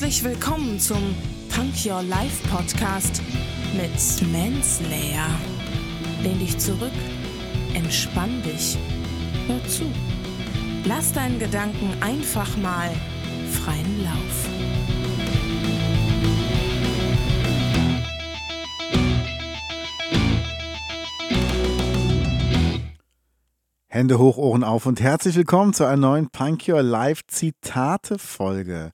Herzlich willkommen zum Punk Your Life Podcast mit Manslayer. Lehn dich zurück, entspann dich, hör zu. Lass deinen Gedanken einfach mal freien Lauf. Hände hoch, Ohren auf und herzlich willkommen zu einer neuen Punk Your Life Zitate Folge.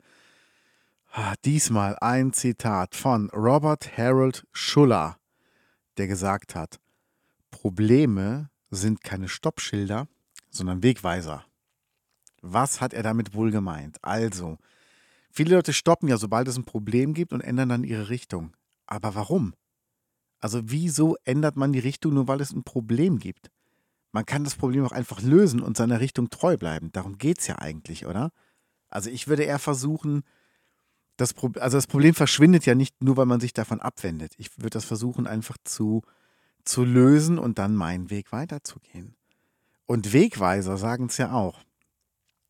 Ah, diesmal ein Zitat von Robert Harold Schuller, der gesagt hat, Probleme sind keine Stoppschilder, sondern Wegweiser. Was hat er damit wohl gemeint? Also, viele Leute stoppen ja, sobald es ein Problem gibt und ändern dann ihre Richtung. Aber warum? Also, wieso ändert man die Richtung nur, weil es ein Problem gibt? Man kann das Problem auch einfach lösen und seiner Richtung treu bleiben. Darum geht es ja eigentlich, oder? Also, ich würde eher versuchen, das, Pro also das Problem verschwindet ja nicht nur, weil man sich davon abwendet. Ich würde das versuchen einfach zu, zu lösen und dann meinen Weg weiterzugehen. Und Wegweiser sagen es ja auch.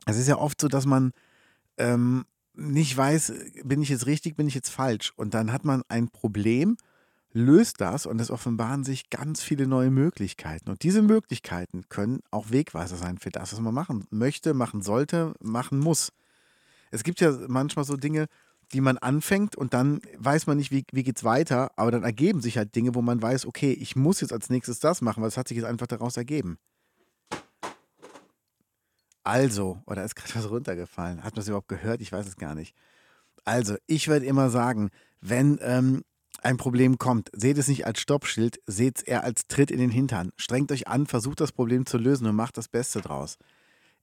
Es ist ja oft so, dass man ähm, nicht weiß, bin ich jetzt richtig, bin ich jetzt falsch. Und dann hat man ein Problem, löst das und es offenbaren sich ganz viele neue Möglichkeiten. Und diese Möglichkeiten können auch Wegweiser sein für das, was man machen möchte, machen sollte, machen muss. Es gibt ja manchmal so Dinge, die man anfängt und dann weiß man nicht, wie, wie geht es weiter, aber dann ergeben sich halt Dinge, wo man weiß, okay, ich muss jetzt als nächstes das machen, weil es hat sich jetzt einfach daraus ergeben. Also, oder ist gerade was runtergefallen? Hat man es überhaupt gehört? Ich weiß es gar nicht. Also, ich würde immer sagen, wenn ähm, ein Problem kommt, seht es nicht als Stoppschild, seht es eher als Tritt in den Hintern. Strengt euch an, versucht das Problem zu lösen und macht das Beste draus.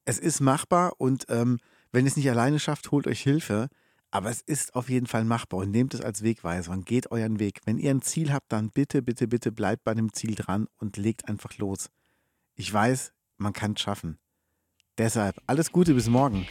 Es ist machbar und ähm, wenn ihr es nicht alleine schafft, holt euch Hilfe. Aber es ist auf jeden Fall machbar und nehmt es als Wegweiser und geht euren Weg. Wenn ihr ein Ziel habt, dann bitte, bitte, bitte bleibt bei dem Ziel dran und legt einfach los. Ich weiß, man kann es schaffen. Deshalb alles Gute bis morgen.